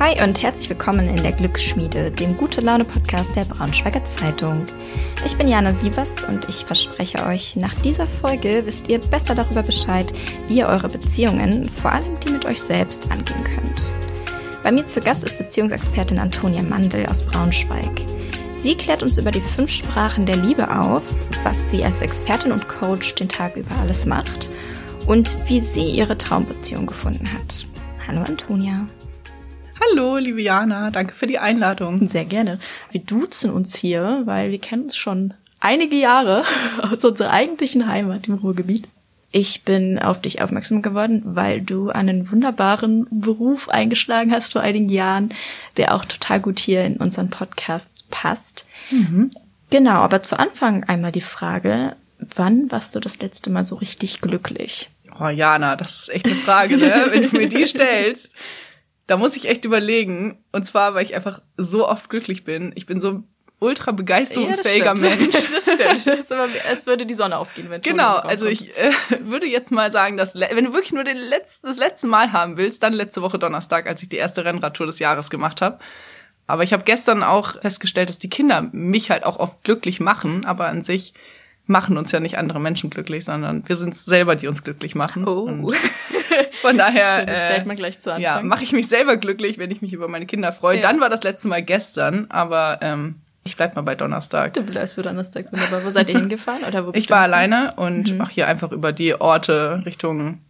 Hi und herzlich willkommen in der Glücksschmiede, dem gute Laune Podcast der Braunschweiger Zeitung. Ich bin Jana Sievers und ich verspreche euch, nach dieser Folge wisst ihr besser darüber Bescheid, wie ihr eure Beziehungen, vor allem die mit euch selbst, angehen könnt. Bei mir zu Gast ist Beziehungsexpertin Antonia Mandel aus Braunschweig. Sie klärt uns über die fünf Sprachen der Liebe auf, was sie als Expertin und Coach den Tag über alles macht und wie sie ihre Traumbeziehung gefunden hat. Hallo Antonia. Hallo, liebe Jana, danke für die Einladung. Sehr gerne. Wir duzen uns hier, weil wir kennen uns schon einige Jahre aus unserer eigentlichen Heimat im Ruhrgebiet. Ich bin auf dich aufmerksam geworden, weil du einen wunderbaren Beruf eingeschlagen hast vor einigen Jahren, der auch total gut hier in unseren Podcast passt. Mhm. Genau, aber zu Anfang einmal die Frage, wann warst du das letzte Mal so richtig glücklich? Oh, Jana, das ist echt eine Frage, ne? Wenn du mir die stellst. Da muss ich echt überlegen. Und zwar, weil ich einfach so oft glücklich bin. Ich bin so ultra begeisterungsfähiger ja, Mensch. das stimmt. Das ist aber, es würde die Sonne aufgehen, wenn Genau, also ich äh, würde jetzt mal sagen, dass wenn du wirklich nur den letzten, das letzte Mal haben willst, dann letzte Woche Donnerstag, als ich die erste Rennradtour des Jahres gemacht habe. Aber ich habe gestern auch festgestellt, dass die Kinder mich halt auch oft glücklich machen, aber an sich machen uns ja nicht andere Menschen glücklich, sondern wir sind selber, die uns glücklich machen. Oh. Und von daher Schönes Statement äh, gleich zu Anfang. ja, mache ich mich selber glücklich, wenn ich mich über meine Kinder freue. Ja. Dann war das letzte Mal gestern, aber ähm, ich bleib mal bei Donnerstag. Du bleibst für Donnerstag, wunderbar. Wo seid ihr hingefahren oder wo bist Ich war alleine und mhm. mache hier einfach über die Orte Richtung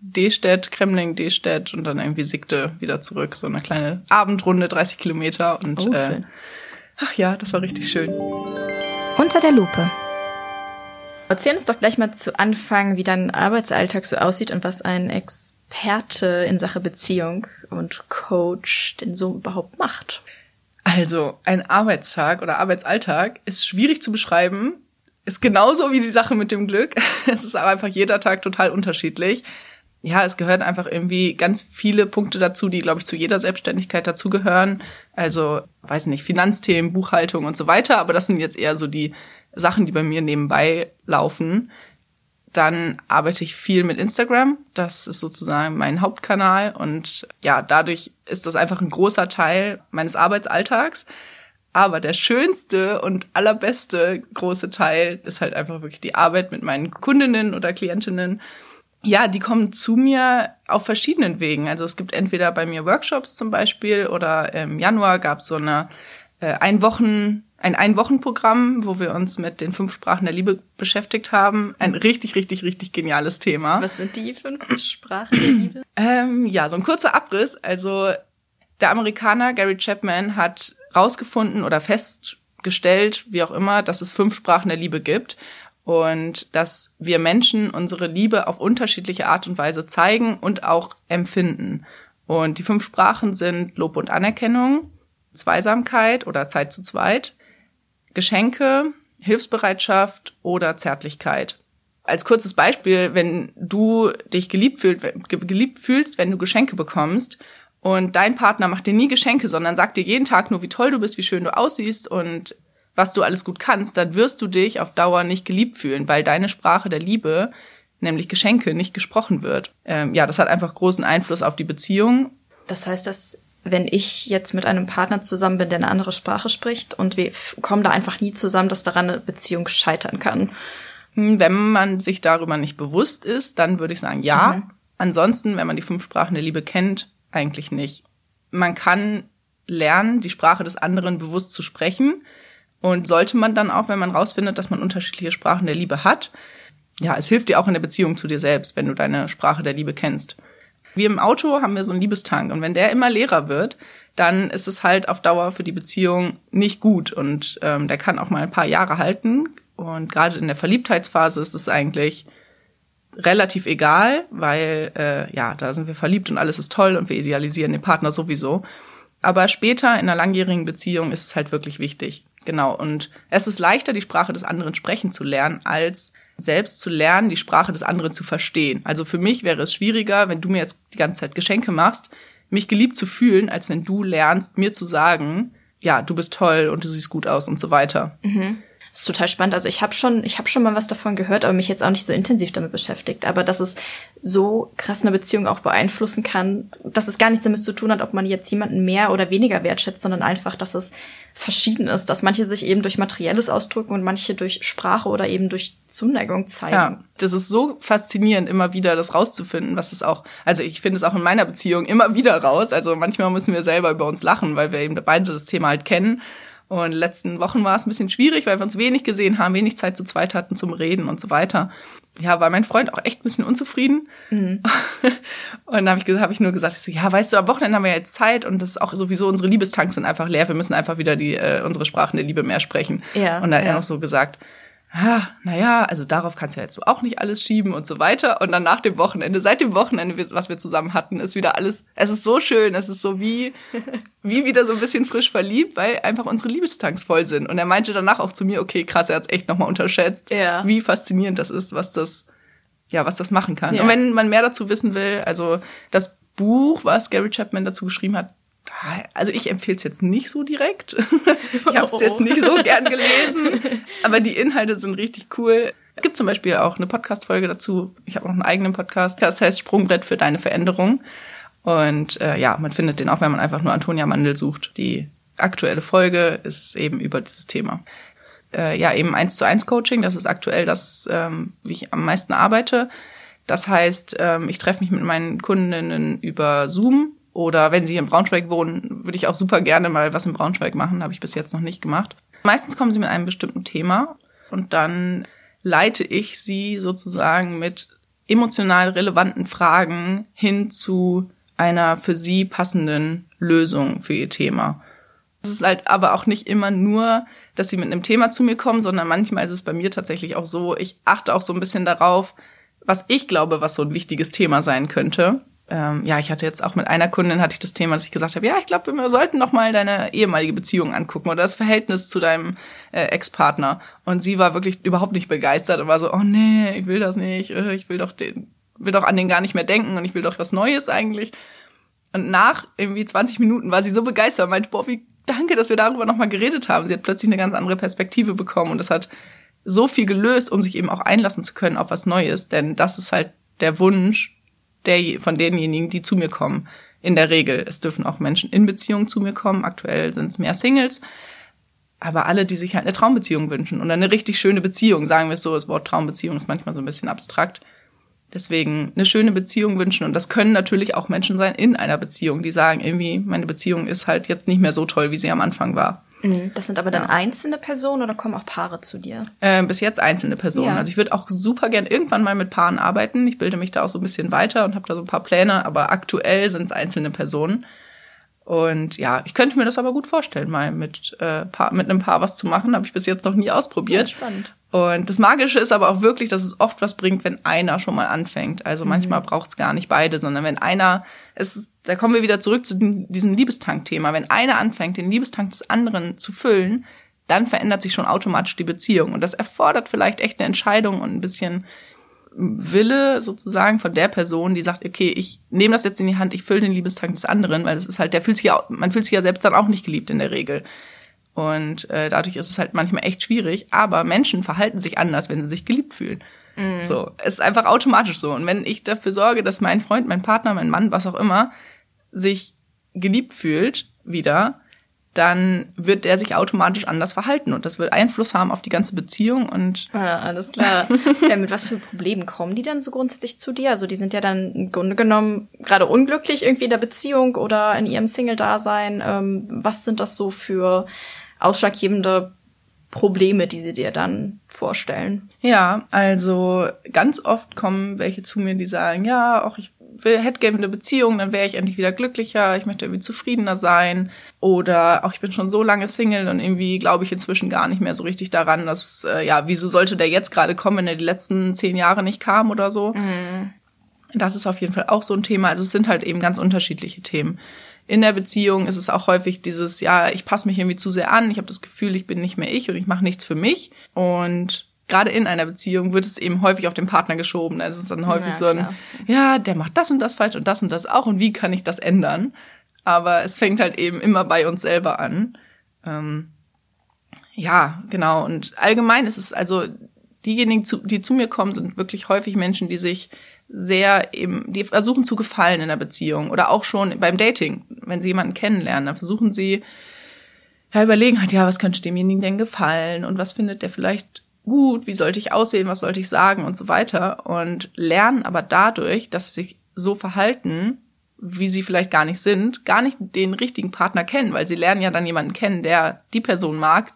Destedt, Kremling, Destedt und dann irgendwie Sigte wieder zurück. So eine kleine Abendrunde, 30 Kilometer und oh, äh, ach ja, das war richtig schön. Unter der Lupe. Erzähl uns doch gleich mal zu Anfang, wie dein Arbeitsalltag so aussieht und was ein Experte in Sache Beziehung und Coach denn so überhaupt macht. Also, ein Arbeitstag oder Arbeitsalltag ist schwierig zu beschreiben. Ist genauso wie die Sache mit dem Glück. Es ist aber einfach jeder Tag total unterschiedlich. Ja, es gehören einfach irgendwie ganz viele Punkte dazu, die, glaube ich, zu jeder Selbstständigkeit dazugehören. Also, weiß nicht, Finanzthemen, Buchhaltung und so weiter. Aber das sind jetzt eher so die Sachen, die bei mir nebenbei laufen. Dann arbeite ich viel mit Instagram. Das ist sozusagen mein Hauptkanal. Und ja, dadurch ist das einfach ein großer Teil meines Arbeitsalltags. Aber der schönste und allerbeste große Teil ist halt einfach wirklich die Arbeit mit meinen Kundinnen oder Klientinnen. Ja, die kommen zu mir auf verschiedenen Wegen. Also es gibt entweder bei mir Workshops zum Beispiel oder im Januar gab es so eine äh, ein Wochen ein Ein-Wochen-Programm, wo wir uns mit den fünf Sprachen der Liebe beschäftigt haben. Ein richtig, richtig, richtig geniales Thema. Was sind die fünf Sprachen der Liebe? Ähm, ja, so ein kurzer Abriss. Also der Amerikaner Gary Chapman hat rausgefunden oder festgestellt, wie auch immer, dass es fünf Sprachen der Liebe gibt und dass wir Menschen unsere Liebe auf unterschiedliche Art und Weise zeigen und auch empfinden. Und die fünf Sprachen sind Lob und Anerkennung, Zweisamkeit oder Zeit zu zweit, Geschenke, Hilfsbereitschaft oder Zärtlichkeit. Als kurzes Beispiel, wenn du dich geliebt, fühlt, geliebt fühlst, wenn du Geschenke bekommst und dein Partner macht dir nie Geschenke, sondern sagt dir jeden Tag nur, wie toll du bist, wie schön du aussiehst und was du alles gut kannst, dann wirst du dich auf Dauer nicht geliebt fühlen, weil deine Sprache der Liebe, nämlich Geschenke, nicht gesprochen wird. Ähm, ja, das hat einfach großen Einfluss auf die Beziehung. Das heißt, dass wenn ich jetzt mit einem Partner zusammen bin, der eine andere Sprache spricht und wir kommen da einfach nie zusammen, dass daran eine Beziehung scheitern kann. Hm, wenn man sich darüber nicht bewusst ist, dann würde ich sagen, ja. Mhm. Ansonsten, wenn man die fünf Sprachen der Liebe kennt, eigentlich nicht. Man kann lernen, die Sprache des anderen bewusst zu sprechen. Und sollte man dann auch, wenn man rausfindet, dass man unterschiedliche Sprachen der Liebe hat, ja, es hilft dir auch in der Beziehung zu dir selbst, wenn du deine Sprache der Liebe kennst. Wir im Auto haben wir so einen Liebestank und wenn der immer leerer wird, dann ist es halt auf Dauer für die Beziehung nicht gut und ähm, der kann auch mal ein paar Jahre halten und gerade in der Verliebtheitsphase ist es eigentlich relativ egal, weil äh, ja, da sind wir verliebt und alles ist toll und wir idealisieren den Partner sowieso. Aber später in einer langjährigen Beziehung ist es halt wirklich wichtig. Genau. Und es ist leichter, die Sprache des anderen sprechen zu lernen, als selbst zu lernen, die Sprache des anderen zu verstehen. Also für mich wäre es schwieriger, wenn du mir jetzt die ganze Zeit Geschenke machst, mich geliebt zu fühlen, als wenn du lernst, mir zu sagen, ja, du bist toll und du siehst gut aus und so weiter. Mhm. Ist total spannend. Also ich habe schon, ich habe schon mal was davon gehört, aber mich jetzt auch nicht so intensiv damit beschäftigt. Aber dass es so krass eine Beziehung auch beeinflussen kann, dass es gar nichts damit zu tun hat, ob man jetzt jemanden mehr oder weniger wertschätzt, sondern einfach, dass es verschieden ist, dass manche sich eben durch Materielles ausdrücken und manche durch Sprache oder eben durch Zuneigung zeigen. Ja, das ist so faszinierend, immer wieder das rauszufinden, was es auch, also ich finde es auch in meiner Beziehung immer wieder raus. Also manchmal müssen wir selber über uns lachen, weil wir eben beide das Thema halt kennen und letzten Wochen war es ein bisschen schwierig, weil wir uns wenig gesehen haben, wenig Zeit zu zweit hatten zum Reden und so weiter. Ja, war mein Freund auch echt ein bisschen unzufrieden. Mhm. Und dann habe ich, hab ich nur gesagt, ich so, ja, weißt du, am Wochenende haben wir jetzt Zeit und das ist auch sowieso, unsere Liebestanks sind einfach leer. Wir müssen einfach wieder die äh, unsere Sprachen der Liebe mehr sprechen. Ja, und dann hat ja. er noch so gesagt, ah, naja, also darauf kannst du ja jetzt auch nicht alles schieben und so weiter. Und dann nach dem Wochenende, seit dem Wochenende, was wir zusammen hatten, ist wieder alles, es ist so schön, es ist so wie, wie wieder so ein bisschen frisch verliebt, weil einfach unsere Liebestanks voll sind. Und er meinte danach auch zu mir, okay, krass, er hat's echt nochmal unterschätzt, ja. wie faszinierend das ist, was das, ja, was das machen kann. Ja. Und wenn man mehr dazu wissen will, also das Buch, was Gary Chapman dazu geschrieben hat, also ich empfehle es jetzt nicht so direkt. ich habe es jetzt nicht so gern gelesen, aber die Inhalte sind richtig cool. Es gibt zum Beispiel auch eine Podcast-Folge dazu. Ich habe auch einen eigenen Podcast. Das heißt Sprungbrett für deine Veränderung. Und äh, ja, man findet den auch, wenn man einfach nur Antonia Mandel sucht. Die aktuelle Folge ist eben über dieses Thema. Äh, ja, eben eins zu eins Coaching. Das ist aktuell das, ähm, wie ich am meisten arbeite. Das heißt, ähm, ich treffe mich mit meinen Kundinnen über Zoom oder wenn sie hier in Braunschweig wohnen, würde ich auch super gerne mal was in Braunschweig machen, habe ich bis jetzt noch nicht gemacht. Meistens kommen sie mit einem bestimmten Thema und dann leite ich sie sozusagen mit emotional relevanten Fragen hin zu einer für sie passenden Lösung für ihr Thema. Es ist halt aber auch nicht immer nur, dass sie mit einem Thema zu mir kommen, sondern manchmal ist es bei mir tatsächlich auch so, ich achte auch so ein bisschen darauf, was ich glaube, was so ein wichtiges Thema sein könnte ähm, ja, ich hatte jetzt auch mit einer Kundin hatte ich das Thema, dass ich gesagt habe, ja, ich glaube, wir sollten noch mal deine ehemalige Beziehung angucken oder das Verhältnis zu deinem äh, Ex-Partner. Und sie war wirklich überhaupt nicht begeistert und war so, oh nee, ich will das nicht, äh, ich will doch den, will doch an den gar nicht mehr denken und ich will doch was Neues eigentlich. Und nach irgendwie 20 Minuten war sie so begeistert und meinte, boah, wie danke, dass wir darüber noch mal geredet haben. Sie hat plötzlich eine ganz andere Perspektive bekommen und das hat so viel gelöst, um sich eben auch einlassen zu können auf was Neues. Denn das ist halt der Wunsch, der, von denjenigen, die zu mir kommen. In der Regel. Es dürfen auch Menschen in Beziehung zu mir kommen. Aktuell sind es mehr Singles. Aber alle, die sich halt eine Traumbeziehung wünschen und eine richtig schöne Beziehung, sagen wir es so, das Wort Traumbeziehung ist manchmal so ein bisschen abstrakt. Deswegen eine schöne Beziehung wünschen. Und das können natürlich auch Menschen sein in einer Beziehung, die sagen, irgendwie, meine Beziehung ist halt jetzt nicht mehr so toll, wie sie am Anfang war. Mhm. Das sind aber dann ja. einzelne Personen oder kommen auch Paare zu dir? Äh, bis jetzt einzelne Personen. Ja. Also ich würde auch super gern irgendwann mal mit Paaren arbeiten. Ich bilde mich da auch so ein bisschen weiter und habe da so ein paar Pläne, aber aktuell sind es einzelne Personen. Und ja, ich könnte mir das aber gut vorstellen, mal mit, äh, Paar, mit einem Paar was zu machen. Habe ich bis jetzt noch nie ausprobiert. Ja, spannend. Und das Magische ist aber auch wirklich, dass es oft was bringt, wenn einer schon mal anfängt. Also mhm. manchmal braucht es gar nicht beide, sondern wenn einer, es, da kommen wir wieder zurück zu diesem Liebestank-Thema. Wenn einer anfängt, den Liebestank des anderen zu füllen, dann verändert sich schon automatisch die Beziehung. Und das erfordert vielleicht echt eine Entscheidung und ein bisschen Wille sozusagen von der Person, die sagt, okay, ich nehme das jetzt in die Hand, ich fülle den Liebestank des anderen, weil das ist halt, der fühlt sich ja, man fühlt sich ja selbst dann auch nicht geliebt in der Regel. Und äh, dadurch ist es halt manchmal echt schwierig. Aber Menschen verhalten sich anders, wenn sie sich geliebt fühlen. Mhm. So, es ist einfach automatisch so. Und wenn ich dafür sorge, dass mein Freund, mein Partner, mein Mann, was auch immer, sich geliebt fühlt wieder, dann wird der sich automatisch anders verhalten und das wird Einfluss haben auf die ganze Beziehung und ja, alles klar. ja, mit was für Problemen kommen die dann so grundsätzlich zu dir? Also die sind ja dann im Grunde genommen gerade unglücklich irgendwie in der Beziehung oder in ihrem Single-Dasein. Ähm, was sind das so für ausschlaggebende Probleme, die sie dir dann vorstellen? Ja, also ganz oft kommen welche zu mir, die sagen, ja, auch ich will, hätte gerne eine Beziehung, dann wäre ich endlich wieder glücklicher, ich möchte irgendwie zufriedener sein. Oder auch ich bin schon so lange Single und irgendwie glaube ich inzwischen gar nicht mehr so richtig daran, dass, äh, ja, wieso sollte der jetzt gerade kommen, wenn er die letzten zehn Jahre nicht kam oder so. Mhm. Das ist auf jeden Fall auch so ein Thema. Also es sind halt eben ganz unterschiedliche Themen. In der Beziehung ist es auch häufig dieses, ja, ich passe mich irgendwie zu sehr an, ich habe das Gefühl, ich bin nicht mehr ich und ich mache nichts für mich. Und gerade in einer Beziehung wird es eben häufig auf den Partner geschoben. Also es ist dann häufig ja, so ein, klar. ja, der macht das und das falsch und das und das auch und wie kann ich das ändern? Aber es fängt halt eben immer bei uns selber an. Ähm, Ja, genau. Und allgemein ist es also diejenigen, die zu mir kommen, sind wirklich häufig Menschen, die sich sehr eben, die versuchen zu gefallen in der Beziehung oder auch schon beim Dating, wenn sie jemanden kennenlernen, dann versuchen sie ja überlegen halt, ja, was könnte demjenigen denn gefallen und was findet der vielleicht gut, wie sollte ich aussehen, was sollte ich sagen und so weiter und lernen aber dadurch, dass sie sich so verhalten, wie sie vielleicht gar nicht sind, gar nicht den richtigen Partner kennen, weil sie lernen ja dann jemanden kennen, der die Person mag,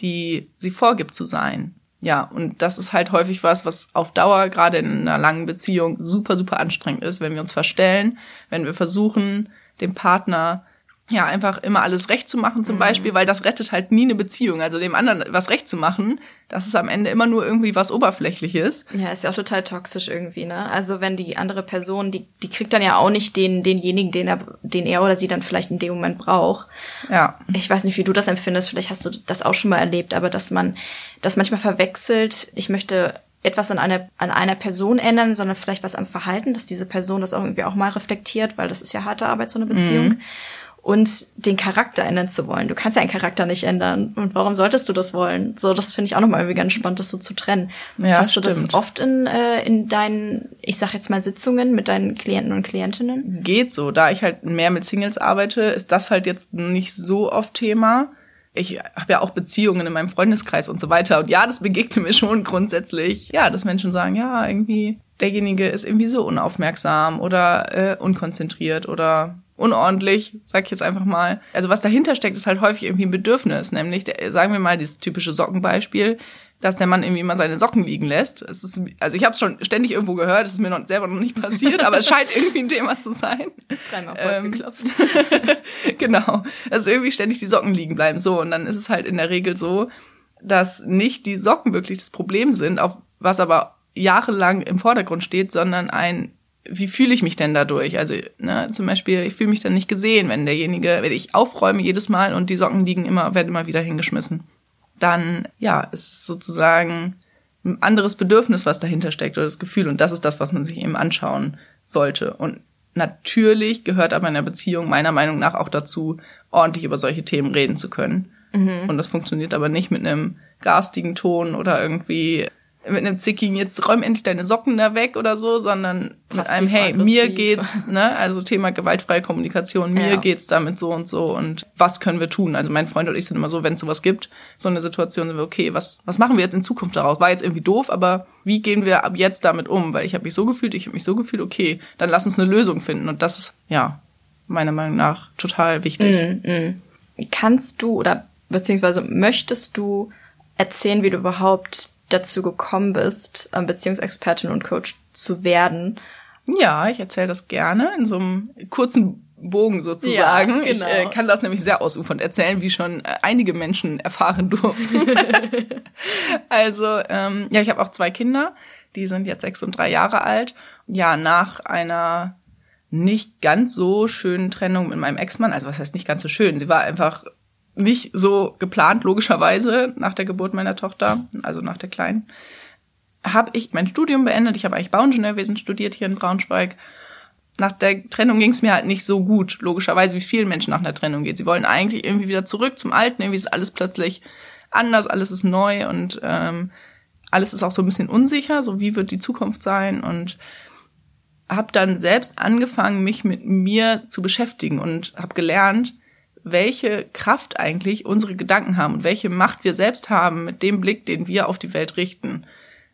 die sie vorgibt zu sein. Ja, und das ist halt häufig was, was auf Dauer, gerade in einer langen Beziehung, super, super anstrengend ist, wenn wir uns verstellen, wenn wir versuchen, dem Partner ja, einfach immer alles recht zu machen zum mhm. Beispiel, weil das rettet halt nie eine Beziehung. Also dem anderen was recht zu machen, das ist am Ende immer nur irgendwie was Oberflächliches. Ja, ist ja auch total toxisch irgendwie, ne? Also wenn die andere Person, die, die kriegt dann ja auch nicht den, denjenigen, den er, den er oder sie dann vielleicht in dem Moment braucht. Ja. Ich weiß nicht, wie du das empfindest, vielleicht hast du das auch schon mal erlebt, aber dass man das manchmal verwechselt, ich möchte etwas an einer, an einer Person ändern, sondern vielleicht was am Verhalten, dass diese Person das auch irgendwie auch mal reflektiert, weil das ist ja harte Arbeit, so eine Beziehung. Mhm und den Charakter ändern zu wollen. Du kannst ja einen Charakter nicht ändern. Und warum solltest du das wollen? So, das finde ich auch nochmal irgendwie ganz spannend, das so zu trennen. Ja, Hast stimmt. du das oft in, äh, in deinen, ich sag jetzt mal, Sitzungen mit deinen Klienten und Klientinnen? Geht so. Da ich halt mehr mit Singles arbeite, ist das halt jetzt nicht so oft Thema. Ich habe ja auch Beziehungen in meinem Freundeskreis und so weiter. Und ja, das begegnet mir schon grundsätzlich. Ja, dass Menschen sagen, ja, irgendwie derjenige ist irgendwie so unaufmerksam oder äh, unkonzentriert oder unordentlich, sag ich jetzt einfach mal. Also was dahinter steckt, ist halt häufig irgendwie ein Bedürfnis, nämlich, sagen wir mal, dieses typische Sockenbeispiel, dass der Mann irgendwie immer seine Socken liegen lässt. Es ist, also ich habe es schon ständig irgendwo gehört, es ist mir noch, selber noch nicht passiert, aber es scheint irgendwie ein Thema zu sein. Dreimal vorher ähm, geklopft. genau. Also irgendwie ständig die Socken liegen bleiben. So, und dann ist es halt in der Regel so, dass nicht die Socken wirklich das Problem sind, auf was aber jahrelang im Vordergrund steht, sondern ein wie fühle ich mich denn dadurch? Also, ne, zum Beispiel, ich fühle mich dann nicht gesehen, wenn derjenige, wenn ich aufräume jedes Mal und die Socken liegen immer, werden immer wieder hingeschmissen. Dann, ja, ist sozusagen ein anderes Bedürfnis, was dahinter steckt oder das Gefühl. Und das ist das, was man sich eben anschauen sollte. Und natürlich gehört aber in der Beziehung meiner Meinung nach auch dazu, ordentlich über solche Themen reden zu können. Mhm. Und das funktioniert aber nicht mit einem garstigen Ton oder irgendwie mit einem Zicking, jetzt räum endlich deine Socken da weg oder so, sondern mit einem, hey, mir geht's, ne, also Thema gewaltfreie Kommunikation, mir ja. geht's damit so und so und was können wir tun? Also mein Freund und ich sind immer so, wenn es sowas gibt, so eine Situation sind wir, okay, was, was machen wir jetzt in Zukunft daraus? War jetzt irgendwie doof, aber wie gehen wir ab jetzt damit um? Weil ich habe mich so gefühlt, ich habe mich so gefühlt, okay, dann lass uns eine Lösung finden und das ist, ja, meiner Meinung nach total wichtig. Mm, mm. Kannst du oder beziehungsweise möchtest du erzählen, wie du überhaupt dazu gekommen bist, ähm, Beziehungsexpertin und Coach zu werden. Ja, ich erzähle das gerne in so einem kurzen Bogen sozusagen. Ja, genau. Ich äh, kann das nämlich sehr ausufernd erzählen, wie schon äh, einige Menschen erfahren durften. also, ähm, ja, ich habe auch zwei Kinder, die sind jetzt sechs und drei Jahre alt. Ja, nach einer nicht ganz so schönen Trennung mit meinem Ex-Mann, also was heißt nicht ganz so schön, sie war einfach nicht so geplant, logischerweise, nach der Geburt meiner Tochter, also nach der Kleinen, habe ich mein Studium beendet. Ich habe eigentlich Bauingenieurwesen studiert hier in Braunschweig. Nach der Trennung ging es mir halt nicht so gut, logischerweise, wie vielen Menschen nach einer Trennung geht. Sie wollen eigentlich irgendwie wieder zurück zum Alten, irgendwie ist alles plötzlich anders, alles ist neu und ähm, alles ist auch so ein bisschen unsicher, so wie wird die Zukunft sein und habe dann selbst angefangen, mich mit mir zu beschäftigen und habe gelernt, welche Kraft eigentlich unsere Gedanken haben und welche Macht wir selbst haben mit dem Blick, den wir auf die Welt richten.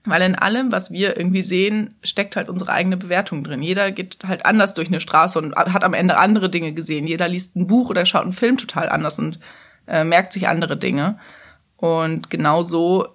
Weil in allem, was wir irgendwie sehen, steckt halt unsere eigene Bewertung drin. Jeder geht halt anders durch eine Straße und hat am Ende andere Dinge gesehen. Jeder liest ein Buch oder schaut einen Film total anders und äh, merkt sich andere Dinge. Und genau so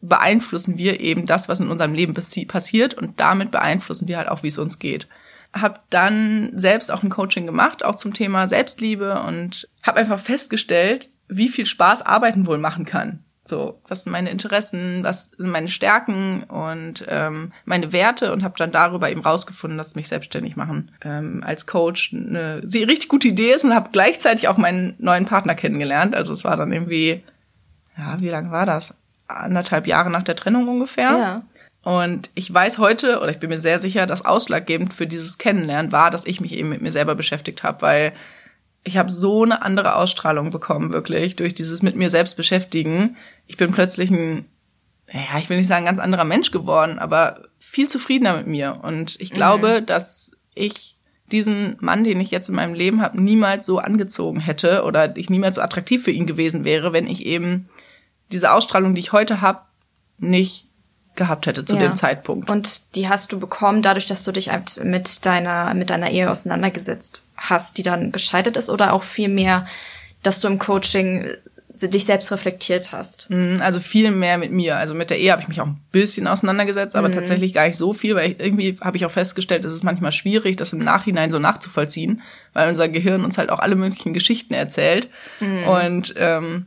beeinflussen wir eben das, was in unserem Leben passiert und damit beeinflussen wir halt auch, wie es uns geht habe dann selbst auch ein Coaching gemacht, auch zum Thema Selbstliebe und habe einfach festgestellt, wie viel Spaß Arbeiten wohl machen kann. So, was sind meine Interessen, was sind meine Stärken und ähm, meine Werte und habe dann darüber eben rausgefunden, dass mich selbstständig machen ähm, als Coach eine richtig gute Idee ist und habe gleichzeitig auch meinen neuen Partner kennengelernt. Also es war dann irgendwie, ja, wie lange war das? Anderthalb Jahre nach der Trennung ungefähr. Ja. Und ich weiß heute, oder ich bin mir sehr sicher, dass ausschlaggebend für dieses Kennenlernen war, dass ich mich eben mit mir selber beschäftigt habe, weil ich habe so eine andere Ausstrahlung bekommen, wirklich, durch dieses mit mir selbst beschäftigen. Ich bin plötzlich ein, ja, ich will nicht sagen ganz anderer Mensch geworden, aber viel zufriedener mit mir. Und ich glaube, mhm. dass ich diesen Mann, den ich jetzt in meinem Leben habe, niemals so angezogen hätte oder ich niemals so attraktiv für ihn gewesen wäre, wenn ich eben diese Ausstrahlung, die ich heute habe, nicht gehabt hätte zu ja. dem Zeitpunkt. Und die hast du bekommen, dadurch, dass du dich mit deiner, mit deiner Ehe auseinandergesetzt hast, die dann gescheitert ist, oder auch viel mehr, dass du im Coaching dich selbst reflektiert hast? Mhm, also viel mehr mit mir. Also mit der Ehe habe ich mich auch ein bisschen auseinandergesetzt, aber mhm. tatsächlich gar nicht so viel, weil ich, irgendwie habe ich auch festgestellt, es ist manchmal schwierig, das im Nachhinein so nachzuvollziehen, weil unser Gehirn uns halt auch alle möglichen Geschichten erzählt. Mhm. Und ähm,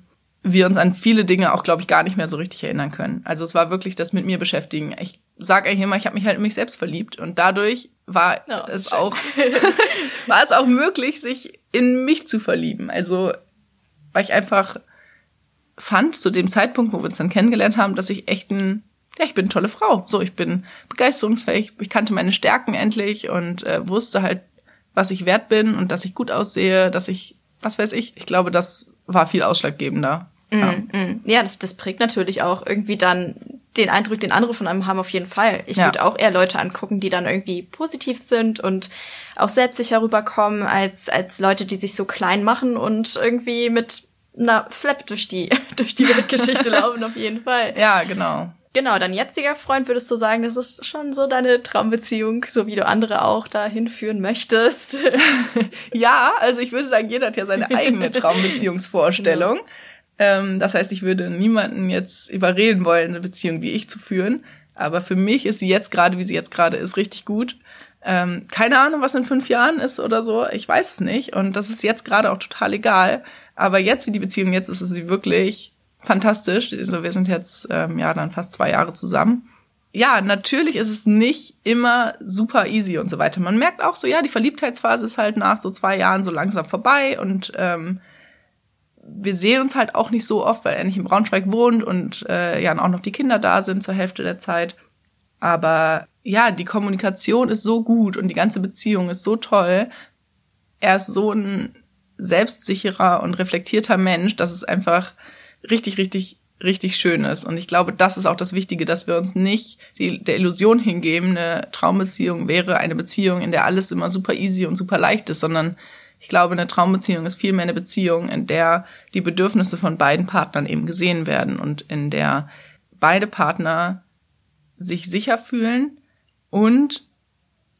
wir uns an viele Dinge auch, glaube ich, gar nicht mehr so richtig erinnern können. Also es war wirklich das mit mir beschäftigen. Ich sage eigentlich immer, ich habe mich halt in mich selbst verliebt und dadurch war oh, es schön. auch war es auch möglich, sich in mich zu verlieben. Also weil ich einfach fand zu dem Zeitpunkt, wo wir uns dann kennengelernt haben, dass ich echt ein ja, ich bin eine tolle Frau. So, ich bin begeisterungsfähig, ich kannte meine Stärken endlich und äh, wusste halt, was ich wert bin und dass ich gut aussehe, dass ich, was weiß ich. Ich glaube, das war viel ausschlaggebender. Mm, ja, mm. ja das, das prägt natürlich auch irgendwie dann den Eindruck, den andere von einem haben auf jeden Fall. Ich ja. würde auch eher Leute angucken, die dann irgendwie positiv sind und auch selbstsicher rüberkommen, als, als Leute, die sich so klein machen und irgendwie mit einer Flap durch die, durch die Weltgeschichte laufen, auf jeden Fall. Ja, genau. Genau, dein jetziger Freund, würdest du sagen, das ist schon so deine Traumbeziehung, so wie du andere auch dahin führen möchtest? ja, also ich würde sagen, jeder hat ja seine eigene Traumbeziehungsvorstellung. Ähm, das heißt, ich würde niemanden jetzt überreden wollen, eine Beziehung wie ich zu führen. Aber für mich ist sie jetzt gerade, wie sie jetzt gerade ist, richtig gut. Ähm, keine Ahnung, was in fünf Jahren ist oder so. Ich weiß es nicht. Und das ist jetzt gerade auch total egal. Aber jetzt, wie die Beziehung jetzt ist, ist sie wirklich fantastisch. Also wir sind jetzt ähm, ja dann fast zwei Jahre zusammen. Ja, natürlich ist es nicht immer super easy und so weiter. Man merkt auch so, ja, die Verliebtheitsphase ist halt nach so zwei Jahren so langsam vorbei und ähm, wir sehen uns halt auch nicht so oft, weil er nicht in Braunschweig wohnt und äh, ja auch noch die Kinder da sind zur Hälfte der Zeit. Aber ja, die Kommunikation ist so gut und die ganze Beziehung ist so toll. Er ist so ein selbstsicherer und reflektierter Mensch, dass es einfach richtig, richtig, richtig schön ist. Und ich glaube, das ist auch das Wichtige, dass wir uns nicht die, der Illusion hingeben, eine Traumbeziehung wäre eine Beziehung, in der alles immer super easy und super leicht ist, sondern ich glaube, eine Traumbeziehung ist vielmehr eine Beziehung, in der die Bedürfnisse von beiden Partnern eben gesehen werden und in der beide Partner sich sicher fühlen und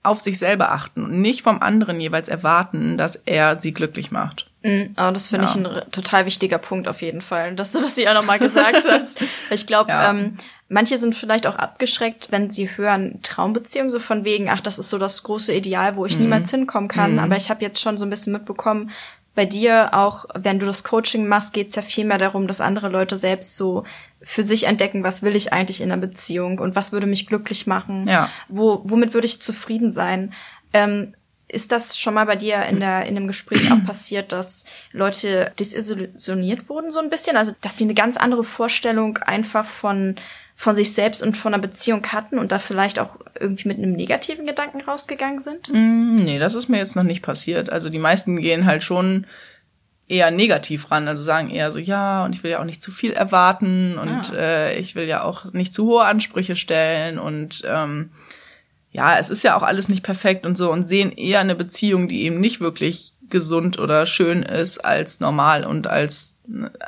auf sich selber achten und nicht vom anderen jeweils erwarten, dass er sie glücklich macht. Mhm, aber das finde ja. ich ein total wichtiger Punkt auf jeden Fall, dass du das hier auch nochmal gesagt hast. Ich glaube, ja. ähm, manche sind vielleicht auch abgeschreckt, wenn sie hören Traumbeziehung, so von wegen, ach, das ist so das große Ideal, wo ich mhm. niemals hinkommen kann. Mhm. Aber ich habe jetzt schon so ein bisschen mitbekommen, bei dir auch, wenn du das Coaching machst, geht's ja viel mehr darum, dass andere Leute selbst so für sich entdecken, was will ich eigentlich in einer Beziehung und was würde mich glücklich machen, ja. wo, womit würde ich zufrieden sein. Ähm, ist das schon mal bei dir in, der, in dem Gespräch auch passiert, dass Leute desillusioniert wurden so ein bisschen? Also, dass sie eine ganz andere Vorstellung einfach von, von sich selbst und von einer Beziehung hatten und da vielleicht auch irgendwie mit einem negativen Gedanken rausgegangen sind? Mm, nee, das ist mir jetzt noch nicht passiert. Also die meisten gehen halt schon eher negativ ran, also sagen eher so, ja, und ich will ja auch nicht zu viel erwarten und ah. äh, ich will ja auch nicht zu hohe Ansprüche stellen und ähm, ja, es ist ja auch alles nicht perfekt und so und sehen eher eine Beziehung, die eben nicht wirklich gesund oder schön ist, als normal und als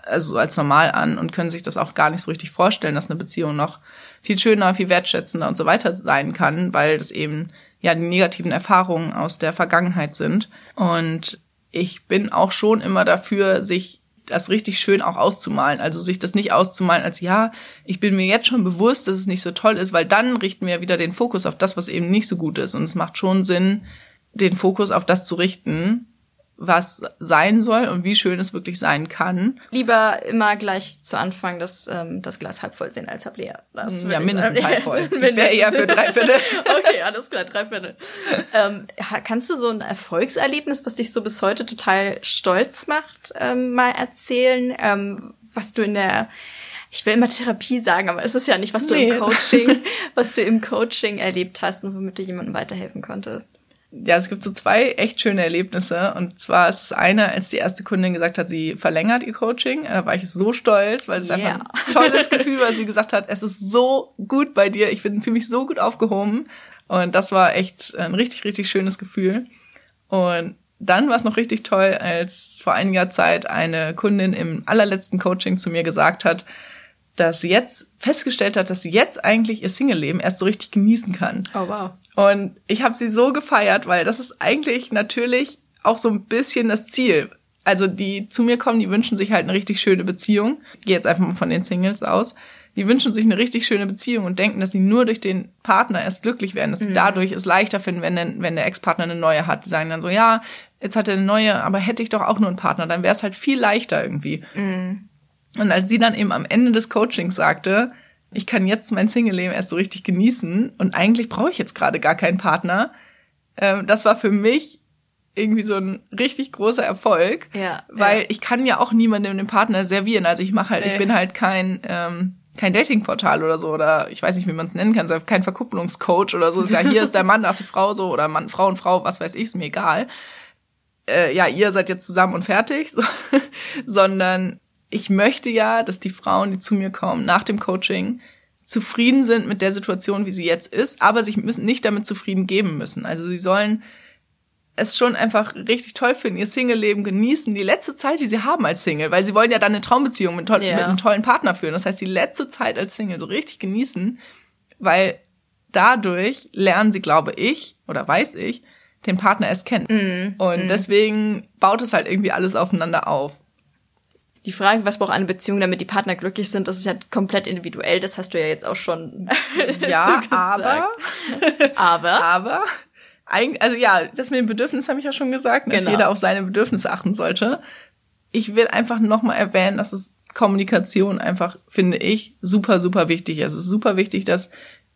also als normal an und können sich das auch gar nicht so richtig vorstellen, dass eine Beziehung noch viel schöner, viel wertschätzender und so weiter sein kann, weil das eben ja die negativen Erfahrungen aus der Vergangenheit sind. Und ich bin auch schon immer dafür, sich das richtig schön auch auszumalen. Also sich das nicht auszumalen als, ja, ich bin mir jetzt schon bewusst, dass es nicht so toll ist, weil dann richten wir wieder den Fokus auf das, was eben nicht so gut ist. Und es macht schon Sinn, den Fokus auf das zu richten, was sein soll und wie schön es wirklich sein kann. Lieber immer gleich zu Anfang das, ähm, das Glas halb voll sehen als halb leer. Das ja, mindestens halb voll. Ich wäre eher für drei Viertel. okay, alles klar, drei Viertel. ähm, kannst du so ein Erfolgserlebnis, was dich so bis heute total stolz macht, ähm, mal erzählen, ähm, was du in der ich will immer Therapie sagen, aber es ist ja nicht, was du nee. im Coaching, was du im Coaching erlebt hast und womit du jemandem weiterhelfen konntest. Ja, es gibt so zwei echt schöne Erlebnisse. Und zwar ist es eine, als die erste Kundin gesagt hat, sie verlängert ihr Coaching. Da war ich so stolz, weil es yeah. einfach ein tolles Gefühl war, sie gesagt hat, es ist so gut bei dir, ich fühle mich so gut aufgehoben. Und das war echt ein richtig, richtig schönes Gefühl. Und dann war es noch richtig toll, als vor einiger Zeit eine Kundin im allerletzten Coaching zu mir gesagt hat, dass sie jetzt festgestellt hat, dass sie jetzt eigentlich ihr Single-Leben erst so richtig genießen kann. Oh wow. Und ich habe sie so gefeiert, weil das ist eigentlich natürlich auch so ein bisschen das Ziel. Also die zu mir kommen, die wünschen sich halt eine richtig schöne Beziehung. Ich gehe jetzt einfach mal von den Singles aus. Die wünschen sich eine richtig schöne Beziehung und denken, dass sie nur durch den Partner erst glücklich werden, dass sie mhm. dadurch es leichter finden, wenn, der, wenn der Ex-Partner eine neue hat. Die sagen dann so, ja, jetzt hat er eine neue, aber hätte ich doch auch nur einen Partner, dann wäre es halt viel leichter irgendwie. Mhm. Und als sie dann eben am Ende des Coachings sagte, ich kann jetzt mein Single-Leben erst so richtig genießen und eigentlich brauche ich jetzt gerade gar keinen Partner, ähm, das war für mich irgendwie so ein richtig großer Erfolg, ja, weil ja. ich kann ja auch niemandem den Partner servieren. Also ich mache halt, nee. ich bin halt kein ähm, kein Datingportal oder so oder ich weiß nicht, wie man es nennen kann, also kein Verkupplungscoach oder so. Ist ja hier ist der Mann, da ist die Frau so oder Mann, Frau und Frau, was weiß ich, ist mir egal. Äh, ja, ihr seid jetzt zusammen und fertig, so. sondern ich möchte ja, dass die Frauen, die zu mir kommen, nach dem Coaching zufrieden sind mit der Situation, wie sie jetzt ist, aber sich müssen nicht damit zufrieden geben müssen. Also sie sollen es schon einfach richtig toll finden, ihr Single-Leben genießen, die letzte Zeit, die sie haben als Single, weil sie wollen ja dann eine Traumbeziehung mit, toll, yeah. mit einem tollen Partner führen. Das heißt, die letzte Zeit als Single so richtig genießen, weil dadurch lernen sie, glaube ich, oder weiß ich, den Partner erst kennen. Mm, und mm. deswegen baut es halt irgendwie alles aufeinander auf die Frage, was braucht eine Beziehung, damit die Partner glücklich sind, das ist ja komplett individuell. Das hast du ja jetzt auch schon. ja, so aber. aber. Aber. Also ja, das mit dem Bedürfnis habe ich ja schon gesagt, dass genau. jeder auf seine Bedürfnisse achten sollte. Ich will einfach nochmal erwähnen, dass es Kommunikation einfach, finde ich, super, super wichtig ist. Es ist super wichtig, dass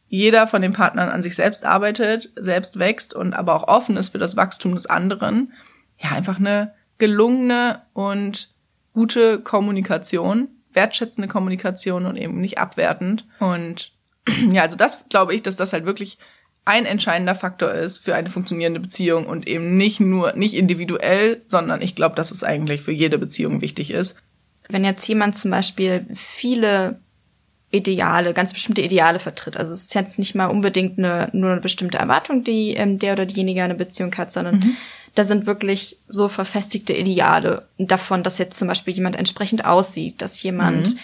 jeder von den Partnern an sich selbst arbeitet, selbst wächst und aber auch offen ist für das Wachstum des anderen. Ja, einfach eine gelungene und gute Kommunikation, wertschätzende Kommunikation und eben nicht abwertend. Und ja, also das glaube ich, dass das halt wirklich ein entscheidender Faktor ist für eine funktionierende Beziehung und eben nicht nur, nicht individuell, sondern ich glaube, dass es eigentlich für jede Beziehung wichtig ist. Wenn jetzt jemand zum Beispiel viele Ideale, ganz bestimmte Ideale vertritt. Also es ist jetzt nicht mal unbedingt eine, nur eine bestimmte Erwartung, die ähm, der oder diejenige eine Beziehung hat, sondern mhm da sind wirklich so verfestigte Ideale davon, dass jetzt zum Beispiel jemand entsprechend aussieht, dass jemand mhm.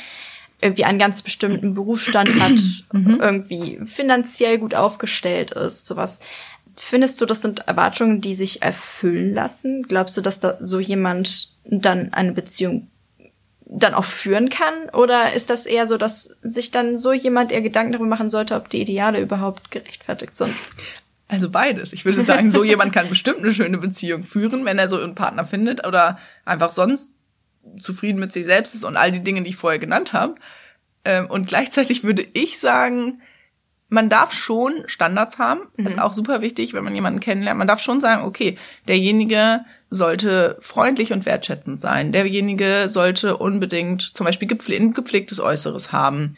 irgendwie einen ganz bestimmten Berufsstand hat, mhm. irgendwie finanziell gut aufgestellt ist, sowas. Findest du, das sind Erwartungen, die sich erfüllen lassen? Glaubst du, dass da so jemand dann eine Beziehung dann auch führen kann? Oder ist das eher so, dass sich dann so jemand eher Gedanken darüber machen sollte, ob die Ideale überhaupt gerechtfertigt sind? Also beides. Ich würde sagen, so jemand kann bestimmt eine schöne Beziehung führen, wenn er so einen Partner findet oder einfach sonst zufrieden mit sich selbst ist und all die Dinge, die ich vorher genannt habe. Ähm, und gleichzeitig würde ich sagen, man darf schon Standards haben. Mhm. Ist auch super wichtig, wenn man jemanden kennenlernt. Man darf schon sagen, okay, derjenige sollte freundlich und wertschätzend sein. Derjenige sollte unbedingt zum Beispiel gepfle gepflegtes Äußeres haben.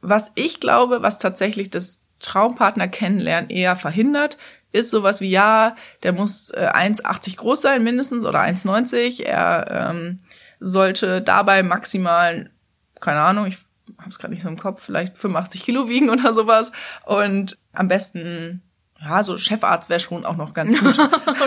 Was ich glaube, was tatsächlich das Traumpartner kennenlernen eher verhindert, ist sowas wie, ja, der muss äh, 1,80 groß sein mindestens oder 1,90. Er ähm, sollte dabei maximal, keine Ahnung, ich habe es gerade nicht so im Kopf, vielleicht 85 Kilo wiegen oder sowas. Und am besten ja, so Chefarzt wäre schon auch noch ganz gut. oh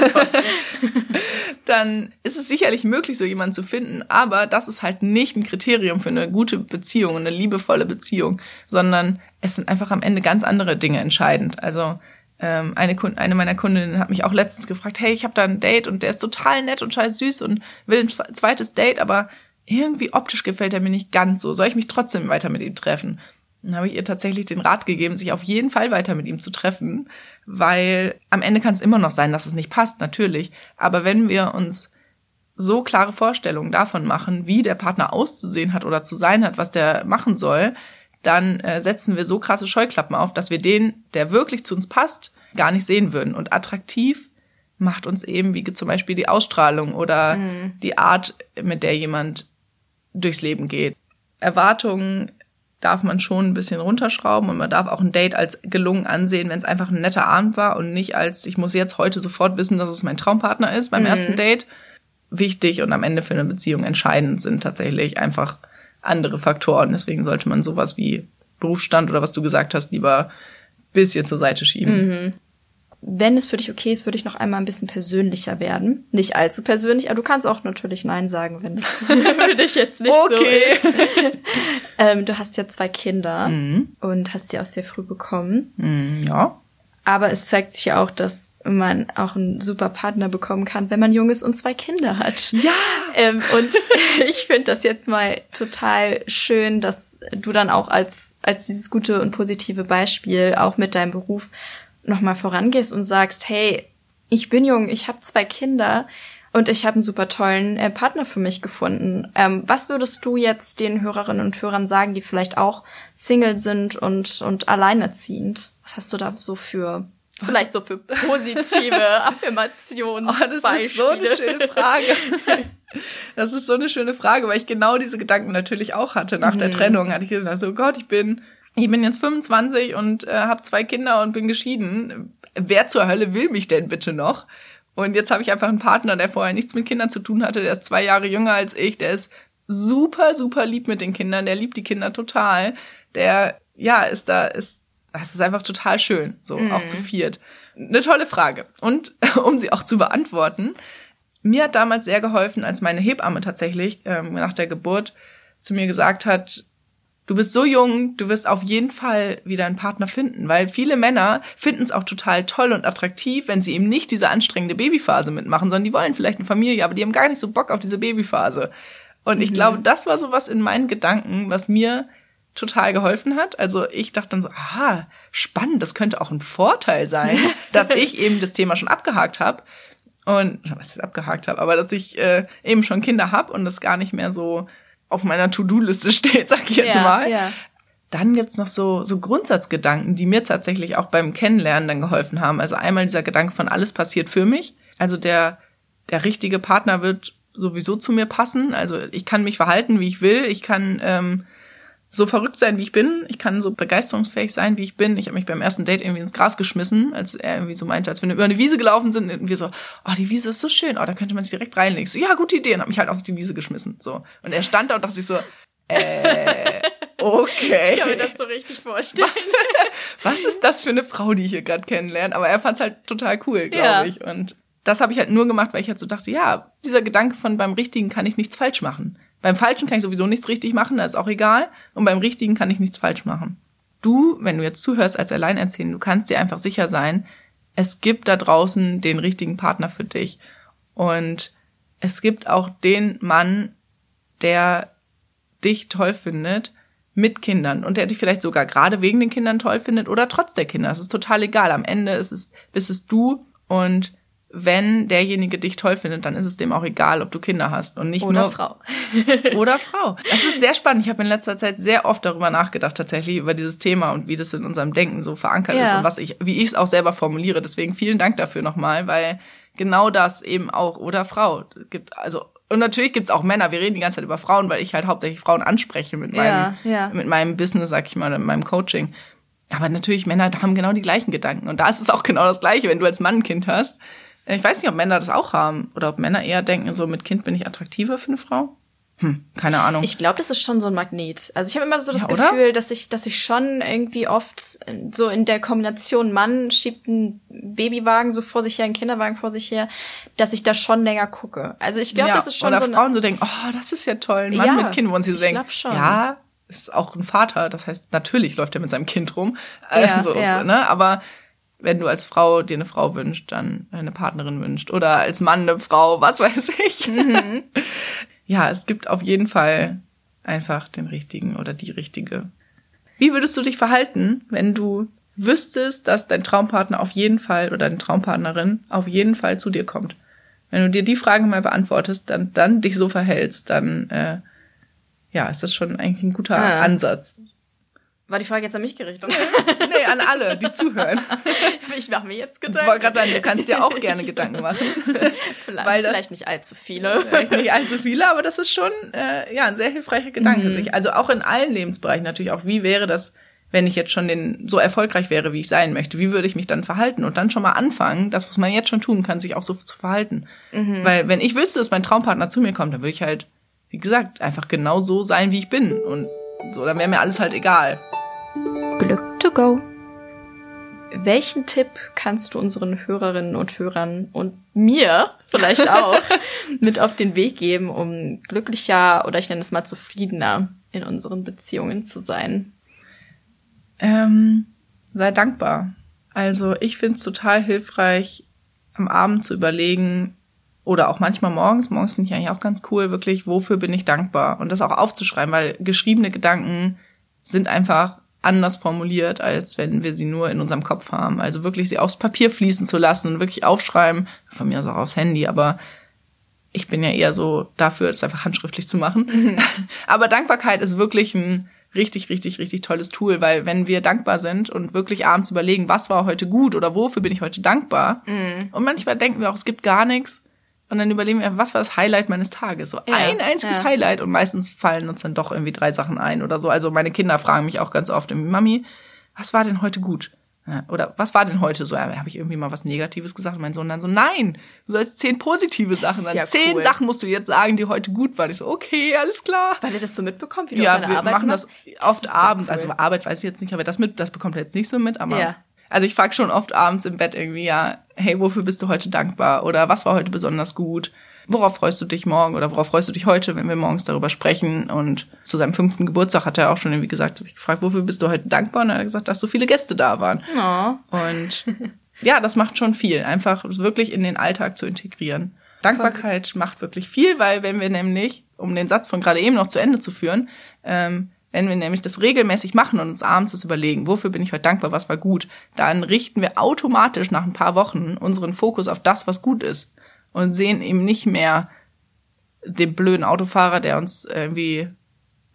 dann ist es sicherlich möglich, so jemanden zu finden, aber das ist halt nicht ein Kriterium für eine gute Beziehung, eine liebevolle Beziehung, sondern es sind einfach am Ende ganz andere Dinge entscheidend. Also ähm, eine, Kund eine meiner Kundinnen hat mich auch letztens gefragt, hey, ich habe da ein Date und der ist total nett und scheiß süß und will ein zweites Date, aber irgendwie optisch gefällt er mir nicht ganz so. Soll ich mich trotzdem weiter mit ihm treffen? Dann habe ich ihr tatsächlich den Rat gegeben, sich auf jeden Fall weiter mit ihm zu treffen, weil am Ende kann es immer noch sein, dass es nicht passt, natürlich. Aber wenn wir uns so klare Vorstellungen davon machen, wie der Partner auszusehen hat oder zu sein hat, was der machen soll, dann äh, setzen wir so krasse Scheuklappen auf, dass wir den, der wirklich zu uns passt, gar nicht sehen würden. Und attraktiv macht uns eben, wie zum Beispiel die Ausstrahlung oder mhm. die Art, mit der jemand durchs Leben geht. Erwartungen darf man schon ein bisschen runterschrauben und man darf auch ein Date als gelungen ansehen, wenn es einfach ein netter Abend war und nicht als, ich muss jetzt heute sofort wissen, dass es mein Traumpartner ist beim mhm. ersten Date. Wichtig und am Ende für eine Beziehung entscheidend sind tatsächlich einfach andere Faktoren. Deswegen sollte man sowas wie Berufsstand oder was du gesagt hast, lieber bisschen zur Seite schieben. Mhm wenn es für dich okay ist, würde ich noch einmal ein bisschen persönlicher werden. Nicht allzu persönlich, aber du kannst auch natürlich Nein sagen, wenn das für dich jetzt nicht okay. so ist. ähm, du hast ja zwei Kinder mhm. und hast sie auch sehr früh bekommen. Mhm, ja. Aber es zeigt sich ja auch, dass man auch einen super Partner bekommen kann, wenn man jung ist und zwei Kinder hat. Ja. Ähm, und ich finde das jetzt mal total schön, dass du dann auch als, als dieses gute und positive Beispiel auch mit deinem Beruf nochmal vorangehst und sagst, hey, ich bin jung, ich habe zwei Kinder und ich habe einen super tollen äh, Partner für mich gefunden. Ähm, was würdest du jetzt den Hörerinnen und Hörern sagen, die vielleicht auch Single sind und, und alleinerziehend? Was hast du da so für, vielleicht so für positive Affirmationen? Oh, das Beispiele? ist so eine schöne Frage. Das ist so eine schöne Frage, weil ich genau diese Gedanken natürlich auch hatte nach mhm. der Trennung. Hatte ich gesagt, so Gott, ich bin ich bin jetzt 25 und äh, habe zwei Kinder und bin geschieden. Wer zur Hölle will mich denn bitte noch? Und jetzt habe ich einfach einen Partner, der vorher nichts mit Kindern zu tun hatte, der ist zwei Jahre jünger als ich, der ist super, super lieb mit den Kindern, der liebt die Kinder total. Der, ja, ist da, ist, das ist einfach total schön, so mhm. auch zu viert. Eine tolle Frage. Und um sie auch zu beantworten, mir hat damals sehr geholfen, als meine Hebamme tatsächlich ähm, nach der Geburt zu mir gesagt hat, Du bist so jung, du wirst auf jeden Fall wieder einen Partner finden, weil viele Männer finden es auch total toll und attraktiv, wenn sie eben nicht diese anstrengende Babyphase mitmachen, sondern die wollen vielleicht eine Familie, aber die haben gar nicht so Bock auf diese Babyphase. Und ich mhm. glaube, das war so was in meinen Gedanken, was mir total geholfen hat. Also ich dachte dann so, aha, spannend, das könnte auch ein Vorteil sein, dass ich eben das Thema schon abgehakt habe und was ich abgehakt habe, aber dass ich äh, eben schon Kinder habe und das gar nicht mehr so auf meiner To-Do-Liste steht, sag ich jetzt ja, mal. Ja. Dann gibt's noch so, so Grundsatzgedanken, die mir tatsächlich auch beim Kennenlernen dann geholfen haben. Also einmal dieser Gedanke von alles passiert für mich. Also der, der richtige Partner wird sowieso zu mir passen. Also ich kann mich verhalten, wie ich will. Ich kann ähm, so verrückt sein, wie ich bin. Ich kann so begeisterungsfähig sein, wie ich bin. Ich habe mich beim ersten Date irgendwie ins Gras geschmissen, als er irgendwie so meinte, als wir über eine Wiese gelaufen sind, und wir so, oh, die Wiese ist so schön, oh, da könnte man sich direkt reinlegen. Ich so, ja, gute Idee. Und habe mich halt auf die Wiese geschmissen. So. Und er stand da und dachte sich so, äh, okay. Ich kann mir das so richtig vorstellen. Was ist das für eine Frau, die ich hier gerade kennenlernt? Aber er fand's halt total cool, glaube ja. ich. Und das habe ich halt nur gemacht, weil ich halt so dachte, ja, dieser Gedanke von beim Richtigen kann ich nichts falsch machen. Beim Falschen kann ich sowieso nichts richtig machen, da ist auch egal. Und beim Richtigen kann ich nichts falsch machen. Du, wenn du jetzt zuhörst als Alleinerziehende, du kannst dir einfach sicher sein, es gibt da draußen den richtigen Partner für dich. Und es gibt auch den Mann, der dich toll findet mit Kindern und der dich vielleicht sogar gerade wegen den Kindern toll findet oder trotz der Kinder. Es ist total egal. Am Ende ist es, bist es du und wenn derjenige dich toll findet, dann ist es dem auch egal, ob du Kinder hast und nicht oder nur Frau. oder Frau. Das ist sehr spannend. Ich habe in letzter Zeit sehr oft darüber nachgedacht, tatsächlich über dieses Thema und wie das in unserem Denken so verankert ja. ist und was ich, wie ich es auch selber formuliere. Deswegen vielen Dank dafür nochmal, weil genau das eben auch oder Frau gibt. Also und natürlich gibt's auch Männer. Wir reden die ganze Zeit über Frauen, weil ich halt hauptsächlich Frauen anspreche mit meinem ja, ja. mit meinem Business, sag ich mal, mit meinem Coaching. Aber natürlich Männer haben genau die gleichen Gedanken und da ist es auch genau das Gleiche, wenn du als Mann ein Kind hast ich weiß nicht, ob Männer das auch haben oder ob Männer eher denken, so mit Kind bin ich attraktiver für eine Frau. Hm, keine Ahnung. Ich glaube, das ist schon so ein Magnet. Also ich habe immer so das ja, Gefühl, dass ich, dass ich schon irgendwie oft so in der Kombination Mann schiebt einen Babywagen so vor sich her, einen Kinderwagen vor sich her, dass ich da schon länger gucke. Also ich glaube, ja, das ist schon oder so. Oder Frauen so denken, oh, das ist ja toll, ein Mann ja, mit Kind, wo sie so denken, schon. ja, ist auch ein Vater. Das heißt, natürlich läuft er mit seinem Kind rum. Ja, also, ja. Ne? Aber wenn du als Frau dir eine Frau wünscht, dann eine Partnerin wünscht oder als Mann eine Frau, was weiß ich. Mhm. ja, es gibt auf jeden Fall einfach den richtigen oder die richtige. Wie würdest du dich verhalten, wenn du wüsstest, dass dein Traumpartner auf jeden Fall oder deine Traumpartnerin auf jeden Fall zu dir kommt? Wenn du dir die Frage mal beantwortest, dann, dann dich so verhältst, dann äh, ja, ist das schon eigentlich ein guter ah. Ansatz. War die Frage jetzt an mich gerichtet? nee, an alle, die zuhören. ich mache mir jetzt Gedanken. Ich wollte gerade sagen, du kannst dir auch gerne Gedanken machen. vielleicht, Weil das, vielleicht nicht allzu viele. Vielleicht nicht allzu viele, aber das ist schon äh, ja ein sehr hilfreicher Gedanke. Mhm. Sich, also auch in allen Lebensbereichen natürlich auch, wie wäre das, wenn ich jetzt schon den, so erfolgreich wäre, wie ich sein möchte? Wie würde ich mich dann verhalten? Und dann schon mal anfangen, das, was man jetzt schon tun kann, sich auch so zu verhalten. Mhm. Weil wenn ich wüsste, dass mein Traumpartner zu mir kommt, dann würde ich halt, wie gesagt, einfach genau so sein, wie ich bin. Und so, dann wäre mir alles halt egal. Glück to go. Welchen Tipp kannst du unseren Hörerinnen und Hörern und mir vielleicht auch mit auf den Weg geben, um glücklicher oder ich nenne es mal zufriedener in unseren Beziehungen zu sein? Ähm, sei dankbar. Also ich finde es total hilfreich, am Abend zu überlegen, oder auch manchmal morgens, morgens finde ich eigentlich auch ganz cool, wirklich, wofür bin ich dankbar? Und das auch aufzuschreiben, weil geschriebene Gedanken sind einfach anders formuliert, als wenn wir sie nur in unserem Kopf haben. Also wirklich sie aufs Papier fließen zu lassen und wirklich aufschreiben, von mir aus auch aufs Handy, aber ich bin ja eher so dafür, das einfach handschriftlich zu machen. Mhm. aber Dankbarkeit ist wirklich ein richtig, richtig, richtig tolles Tool, weil wenn wir dankbar sind und wirklich abends überlegen, was war heute gut oder wofür bin ich heute dankbar, mhm. und manchmal denken wir auch, es gibt gar nichts, und dann überlegen wir, was war das Highlight meines Tages? So ja, ein einziges ja. Highlight und meistens fallen uns dann doch irgendwie drei Sachen ein oder so. Also meine Kinder fragen mich auch ganz oft, Mami, was war denn heute gut? Oder was war denn heute so? Habe ich irgendwie mal was Negatives gesagt? Und mein Sohn dann so, nein, du sollst zehn positive Sachen sagen. Ja zehn cool. Sachen musst du jetzt sagen, die heute gut waren. Ich so, okay, alles klar. Weil ihr das so mitbekommt, wie du ja, deine wir Arbeit machen machst? das oft das abends. Cool. Also Arbeit weiß ich jetzt nicht, aber das mit, das bekommt er jetzt nicht so mit, aber ja. Also ich frage schon oft abends im Bett irgendwie, ja, hey, wofür bist du heute dankbar? Oder was war heute besonders gut? Worauf freust du dich morgen oder worauf freust du dich heute, wenn wir morgens darüber sprechen? Und zu seinem fünften Geburtstag hat er auch schon irgendwie gesagt, habe ich gefragt, wofür bist du heute dankbar? Und er hat gesagt, dass so viele Gäste da waren. Oh. Und ja, das macht schon viel, einfach wirklich in den Alltag zu integrieren. Dankbarkeit macht wirklich viel, weil wenn wir nämlich, um den Satz von gerade eben noch zu Ende zu führen, ähm, wenn wir nämlich das regelmäßig machen und uns abends das überlegen, wofür bin ich heute dankbar, was war gut, dann richten wir automatisch nach ein paar Wochen unseren Fokus auf das, was gut ist und sehen eben nicht mehr den blöden Autofahrer, der uns irgendwie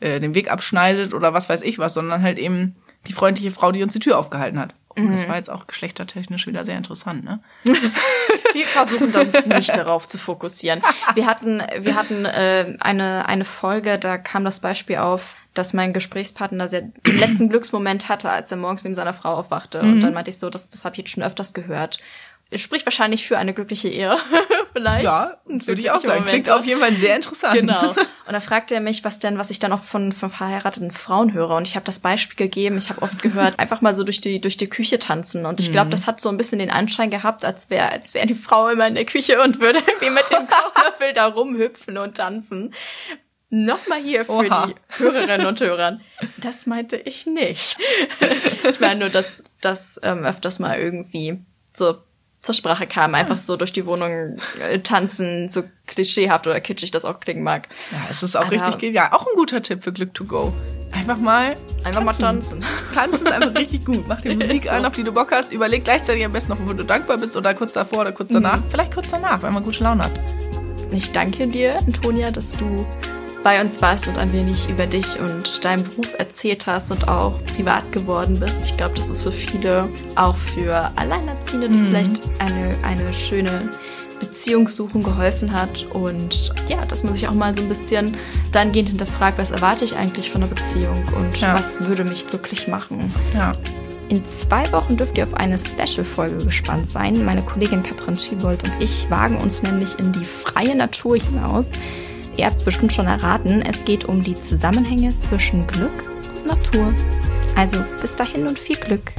äh, den Weg abschneidet oder was weiß ich was, sondern halt eben die freundliche Frau, die uns die Tür aufgehalten hat. Mhm. Das war jetzt auch geschlechtertechnisch wieder sehr interessant, ne? wir versuchen uns nicht darauf zu fokussieren. Wir hatten, wir hatten äh, eine, eine Folge, da kam das Beispiel auf, dass mein Gesprächspartner sehr, den letzten Glücksmoment hatte, als er morgens neben seiner Frau aufwachte. Mhm. Und dann meinte ich so, das, das habe ich jetzt schon öfters gehört. Es spricht wahrscheinlich für eine glückliche Ehe, vielleicht. Ja, würde ich auch sagen. Momente. Klingt auf jeden Fall sehr interessant. Genau. Und da fragte er mich, was denn, was ich dann auch von, von verheirateten Frauen höre. Und ich habe das Beispiel gegeben. Ich habe oft gehört, einfach mal so durch die durch die Küche tanzen. Und ich glaube, mhm. das hat so ein bisschen den Anschein gehabt, als wäre als wäre die Frau immer in der Küche und würde irgendwie mit dem Kochlöffel da rumhüpfen und tanzen. Nochmal hier für Oha. die Hörerinnen und Hörer. Das meinte ich nicht. ich meine nur, dass das ähm, öfters mal irgendwie so zur Sprache kam, einfach so durch die Wohnung äh, tanzen, so klischeehaft oder kitschig das auch klingen mag. Ja, es ist auch Aber richtig, ja, auch ein guter Tipp für Glück to go. Einfach mal einfach tanzen. mal tanzen. Tanzen ist einfach richtig gut. Mach die Musik so. an, auf die du Bock hast. Überleg gleichzeitig am besten noch, wo du dankbar bist oder kurz davor oder kurz danach. Mhm. Vielleicht kurz danach, wenn man gute Laune hat. Ich danke dir, Antonia, dass du bei uns warst und ein wenig über dich und deinen Beruf erzählt hast und auch privat geworden bist. Ich glaube, das ist für viele, auch für Alleinerziehende, die mhm. vielleicht eine, eine schöne Beziehung suchen geholfen hat und ja, dass man sich auch mal so ein bisschen dahingehend hinterfragt, was erwarte ich eigentlich von einer Beziehung und ja. was würde mich glücklich machen. Ja. In zwei Wochen dürft ihr auf eine Special-Folge gespannt sein. Meine Kollegin Katrin Schiebold und ich wagen uns nämlich in die freie Natur hinaus. Ihr habt es bestimmt schon erraten, es geht um die Zusammenhänge zwischen Glück und Natur. Also bis dahin und viel Glück.